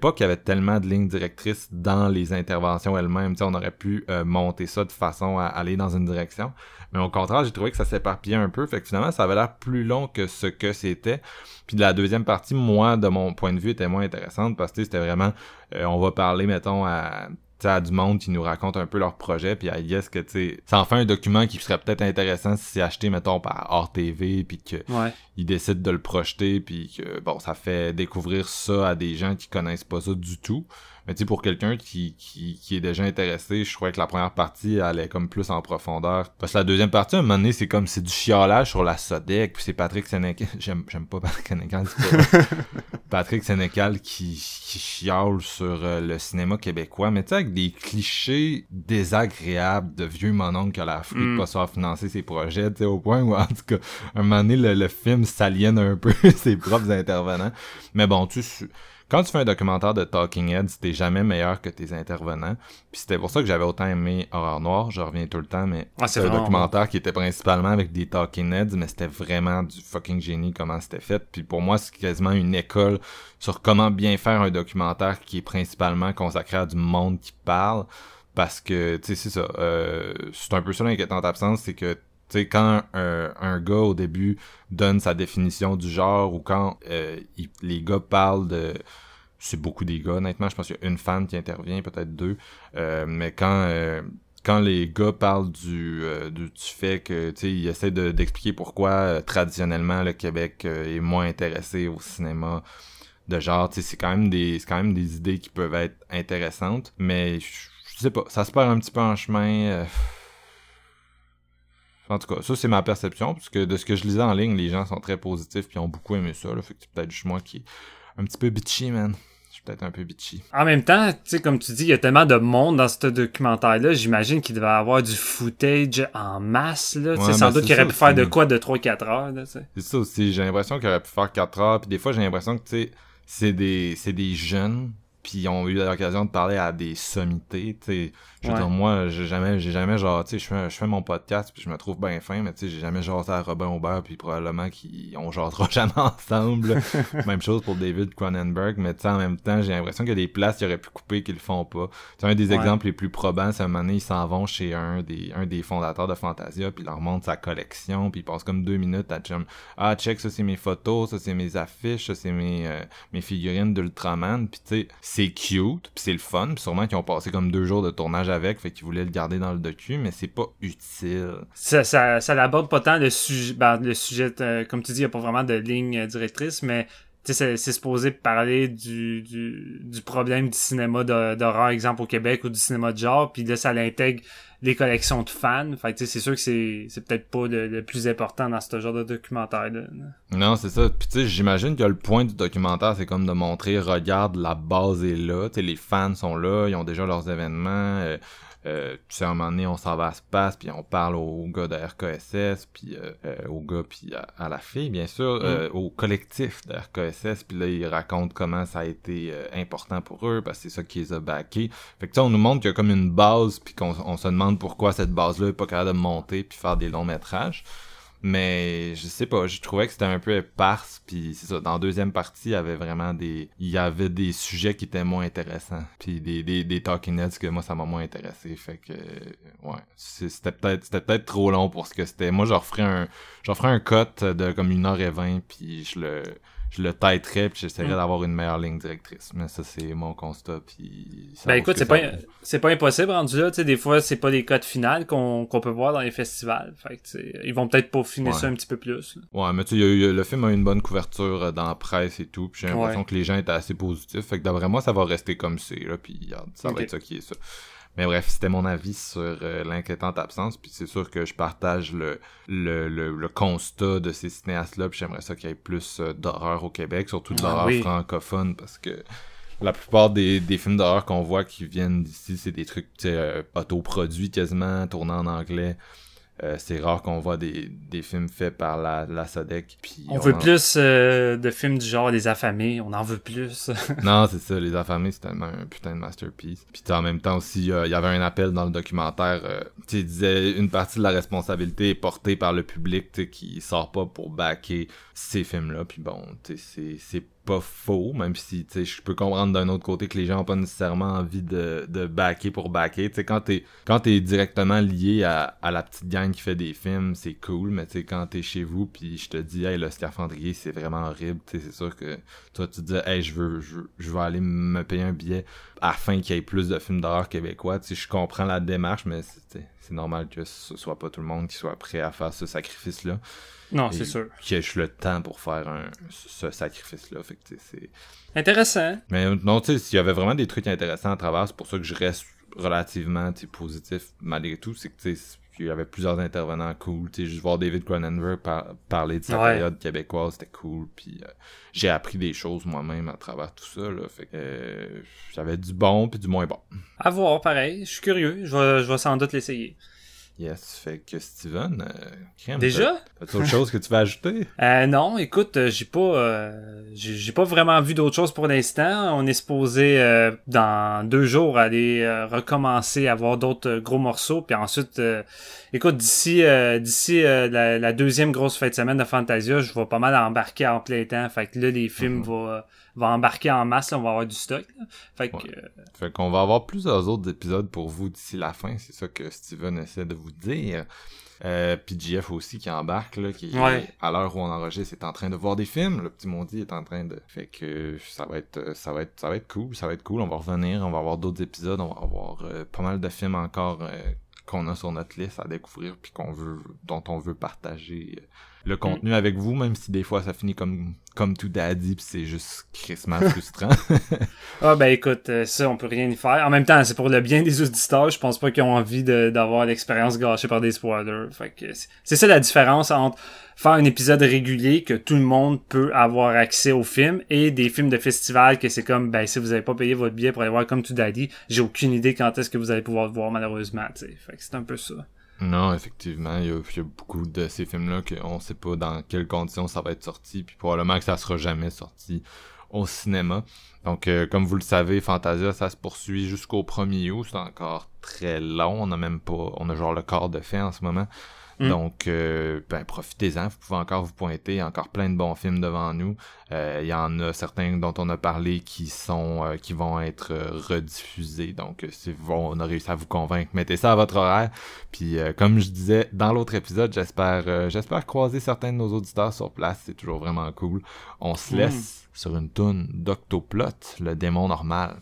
pas qu'il y avait tellement de lignes directrices dans les interventions elles-mêmes. On aurait pu euh, monter ça de façon à aller dans une direction. Mais au contraire, j'ai trouvé que ça s'éparpillait un peu. Fait que finalement, ça avait l'air plus long que ce que c'était. Puis la deuxième partie, moi, de mon point de vue, était moins intéressante parce que c'était vraiment, euh, on va parler, mettons, à, à du monde qui nous raconte un peu leur projet, puis à Yes que, tu sais, ça en fait un document qui serait peut-être intéressant si c'est acheté, mettons, par Hors TV, puis que Ouais. ils décident de le projeter, puis que, bon, ça fait découvrir ça à des gens qui connaissent pas ça du tout. Mais tu sais, pour quelqu'un qui, qui, qui est déjà intéressé, je trouvais que la première partie allait comme plus en profondeur. Parce que la deuxième partie, à un moment donné, c'est comme, c'est du chiolage sur la Sodec, puis c'est Patrick Sénécal, j'aime, j'aime pas Patrick Sénécal, pas- Patrick Sénécal qui, qui chiale sur euh, le cinéma québécois, mais tu sais, avec des clichés désagréables de vieux mononcle qui a la fruit Mm. pas faire financer ses projets, tu sais, au point où, en tout cas, un moment donné, le, le film s'aliène un peu ses propres intervenants. Mais bon, tu quand tu fais un documentaire de Talking Heads, t'es jamais meilleur que tes intervenants. Puis c'était pour ça que j'avais autant aimé Horreur Noire, je reviens tout le temps, mais Ah, c'est un documentaire qui était principalement avec des Talking Heads, mais c'était vraiment du fucking génie comment c'était fait. Puis pour moi, c'est quasiment une école sur comment bien faire un documentaire qui est principalement consacré à du monde qui parle. Parce que, tu sais, c'est ça. euh, c'est un peu ça l'inquiétante absence, c'est que sais, quand un, un gars au début donne sa définition du genre ou quand euh, les gars parlent de c'est beaucoup des gars honnêtement je pense qu'il y a une femme qui intervient peut-être deux euh, mais quand euh, quand les gars parlent du, euh, du, du fait que tu sais ils essaient de- d'expliquer pourquoi euh, traditionnellement le Québec euh, est moins intéressé au cinéma de genre tu sais c'est quand même des c'est quand même des idées qui peuvent être intéressantes mais je sais pas ça se perd un petit peu en chemin euh, en tout cas, ça c'est ma perception, parce que de ce que je lisais en ligne, les gens sont très positifs puis ont beaucoup aimé ça. Là, fait que c'est peut-être juste moi qui est un petit peu bitchy, man. Je suis peut-être un peu bitchy. En même temps, tu sais, comme tu dis, il y a tellement de monde dans ce documentaire-là, j'imagine qu'il devait avoir du footage en masse, là. Tu sais, Ouais, sans ben, doute qu'il aurait pu faire de quoi de 3-4 heures, là, tu sais. C'est ça aussi, j'ai l'impression qu'il aurait pu faire 4 heures, puis des fois j'ai l'impression que tu sais, c'est des c'est des jeunes puis ils ont eu l'occasion de parler à des sommités, tu sais. Je veux Ouais. dire, moi, j'ai jamais, j'ai jamais genre, tu sais, je fais, je fais mon podcast puis je me trouve bien fin, mais tu sais, j'ai jamais jasé à Robin Aubert puis probablement qu'ils, on jasera jamais ensemble. même chose pour David Cronenberg, mais tu sais, en même temps, j'ai l'impression qu'il y a des places qu'ils auraient pu couper qu'ils le font pas. Tu sais, un des Ouais. exemples les plus probants, c'est un moment donné, ils s'en vont chez un des, un des fondateurs de Fantasia puis ils leur montrent sa collection puis ils passent comme deux minutes à chum. Ah, check, ça c'est mes photos, ça c'est mes affiches, ça c'est mes, euh, mes figurines d'Ultraman. Puis tu sais, c'est cute, puis c'est le fun. Puis sûrement qu'ils ont passé comme deux jours de tournage avec, fait qu'ils voulaient le garder dans le docu, mais c'est pas utile. Ça, ça, ça n'aborde pas tant le sujet, ben, le sujet, comme tu dis, il n'y a pas vraiment de ligne euh, directrice, mais c'est supposé parler du, du, du problème du cinéma d'horreur, exemple, au Québec, ou du cinéma de genre, puis là, ça l'intègre les collections de fans. Fait que tu sais, c'est sûr que c'est c'est peut-être pas le, le plus important dans ce genre de documentaire-là. Non, c'est ça. Puis tu sais, j'imagine que le point du documentaire, c'est comme de montrer, regarde, la base est là. Tu sais, les fans sont là, ils ont déjà leurs événements. Euh, euh, tu sais, à un moment donné, on s'en va à Space, puis on parle aux gars de RKSS, puis euh, euh, aux gars, puis à, à la fille, bien sûr, euh, au collectif de RKSS, puis là, ils racontent comment ça a été euh, important pour eux, parce que c'est ça qui les a backés. Fait que tu sais, on nous montre qu'il y a comme une base, puis qu'on on se demande pourquoi cette base-là est pas capable de monter, puis faire des longs métrages. Mais je sais pas, je trouvais que c'était un peu éparse, puis c'est ça. Dans la deuxième partie, il y avait vraiment des, il y avait des sujets qui étaient moins intéressants, puis des des des talking heads que moi ça m'a moins intéressé. Fait que ouais, c'était peut-être c'était peut-être trop long pour ce que c'était. Moi, je referais un, je referais un cut de comme une heure et vingt, puis je le je le têterais puis j'essaierais Mm. d'avoir une meilleure ligne directrice. Mais ça, c'est mon constat. Puis Ben écoute, ce c'est pas, c'est pas impossible rendu là, tu sais, des fois, c'est pas des codes finales qu'on, qu'on peut voir dans les festivals. Fait que, ils vont peut-être peaufiner Ouais. ça un petit peu plus. là. Ouais, mais tu sais, le film a eu une bonne couverture euh, dans la presse et tout. Puis j'ai l'impression Ouais. que les gens étaient assez positifs. Fait que d'après moi, ça va rester comme c'est. Là, puis ça va être ça qui est ça. Mais bref, c'était mon avis sur euh, l'inquiétante absence. Puis c'est sûr que je partage le, le, le, le constat de ces cinéastes-là. Puis j'aimerais ça qu'il y ait plus euh, d'horreur au Québec, surtout de Ah l'horreur oui. francophone. Parce que la plupart des, des films d'horreur qu'on voit qui viennent d'ici, c'est des trucs euh, autoproduits quasiment, tournés en anglais. Euh, c'est rare qu'on voit des, des films faits par la, la Sodec. Puis On veut en- plus euh, de films du genre Les Affamés, on en veut plus. Non, c'est ça, Les Affamés, c'est tellement un putain de masterpiece. Puis en même temps aussi, euh, il y avait un appel dans le documentaire, tu sais, il disait une partie de la responsabilité est portée par le public, qui sort pas pour backer ces films-là. Puis bon, c'est pas faux, même si, je peux comprendre d'un autre côté que les gens ont pas nécessairement envie de, de backer pour backer. Tu sais, quand t'es quand t'es directement lié à, à la petite gang qui fait des films, c'est cool, mais tu sais, quand t'es chez vous, puis je te dis, hey, le scaphandrier, c'est vraiment horrible, c'est sûr que toi, tu te dis, hey, je veux, je, je vais aller me payer un billet afin qu'il y ait plus de films d'horreur québécois. Tu sais, je comprends la démarche, mais c'est normal que ce soit pas tout le monde qui soit prêt à faire ce sacrifice-là. non, c'est sûr. Qu'il y ait le temps pour faire un, ce sacrifice-là. Fait que, c'est... Intéressant. Mais non, tu sais, s'il y avait vraiment des trucs intéressants à travers, c'est pour ça que je reste relativement positif malgré tout. C'est que tu sais, il y avait plusieurs intervenants cool. Tu sais, juste voir David Cronenberg par- parler de sa Ouais. période québécoise, c'était cool. Puis euh, j'ai appris des choses moi-même à travers tout ça. Là. Fait que euh, j'avais du bon puis du moins bon. À voir, pareil. Je suis curieux. Je vais, je vais sans doute l'essayer. Yes, fait que Steven, euh, crème, Déjà? t'as- autre chose que tu veux ajouter? Euh, non, écoute, euh, j'ai pas, euh, j'ai pas vraiment vu d'autre chose pour l'instant. On est supposé euh, dans deux jours aller euh, recommencer à voir d'autres euh, gros morceaux, puis ensuite, euh, écoute, d'ici, euh, d'ici euh, la, la deuxième grosse fin de semaine de Fantasia, je vais pas mal embarquer en plein temps. Fait que là, les films Mhm. vont, vont embarquer en masse, là, on va avoir du stock. là. Fait que, Ouais. euh, Fait qu'on va avoir plusieurs autres épisodes pour vous d'ici la fin, c'est ça que Steven essaie de vous dire. Euh, puis JF aussi qui embarque, là, qui Ouais. à l'heure où on enregistre est en train de voir des films. Le petit Mondi est en train de. Fait que ça va être euh, ça va être ça va être cool, ça va être cool. On va revenir, on va avoir d'autres épisodes, on va avoir euh, pas mal de films encore euh, qu'on a sur notre liste à découvrir puis qu'on veut dont on veut partager le contenu avec vous, même si des fois ça finit comme comme tout daddy puis c'est juste crissement frustrant. Ah ben écoute, euh, ça on peut rien y faire. En même temps, c'est pour le bien des auditeurs. Je pense pas qu'ils ont envie d'avoir l'expérience gâchée par des spoilers. Fait que c'est- ça la différence entre faire un épisode régulier que tout le monde peut avoir accès au film et des films de festival que c'est comme ben si vous avez pas payé votre billet pour aller voir comme tout daddy, j'ai aucune idée quand est-ce que vous allez pouvoir le voir malheureusement. tu sais. Fait que c'est un peu ça. Non, effectivement, il y, y a beaucoup de ces films-là qu'on sait pas dans quelles conditions ça va être sorti, puis probablement que ça sera jamais sorti au cinéma. Donc, euh, comme vous le savez, Fantasia, ça se poursuit jusqu'au 1er août, c'est encore très long, on a même pas, on a genre le quart de fait en ce moment. Mm. Donc, euh, ben, profitez-en, vous pouvez encore vous pointer, il y a encore plein de bons films devant nous. Euh, Il y en a certains dont on a parlé qui sont, euh, qui vont être euh, rediffusés. Donc, si vous- on a réussi à vous convaincre, mettez ça à votre horaire. Puis euh, comme je disais dans l'autre épisode, j'espère euh, j'espère croiser certains de nos auditeurs sur place, c'est toujours vraiment cool. On se Mm. laisse sur une toune d'Octoplot, le démon normal.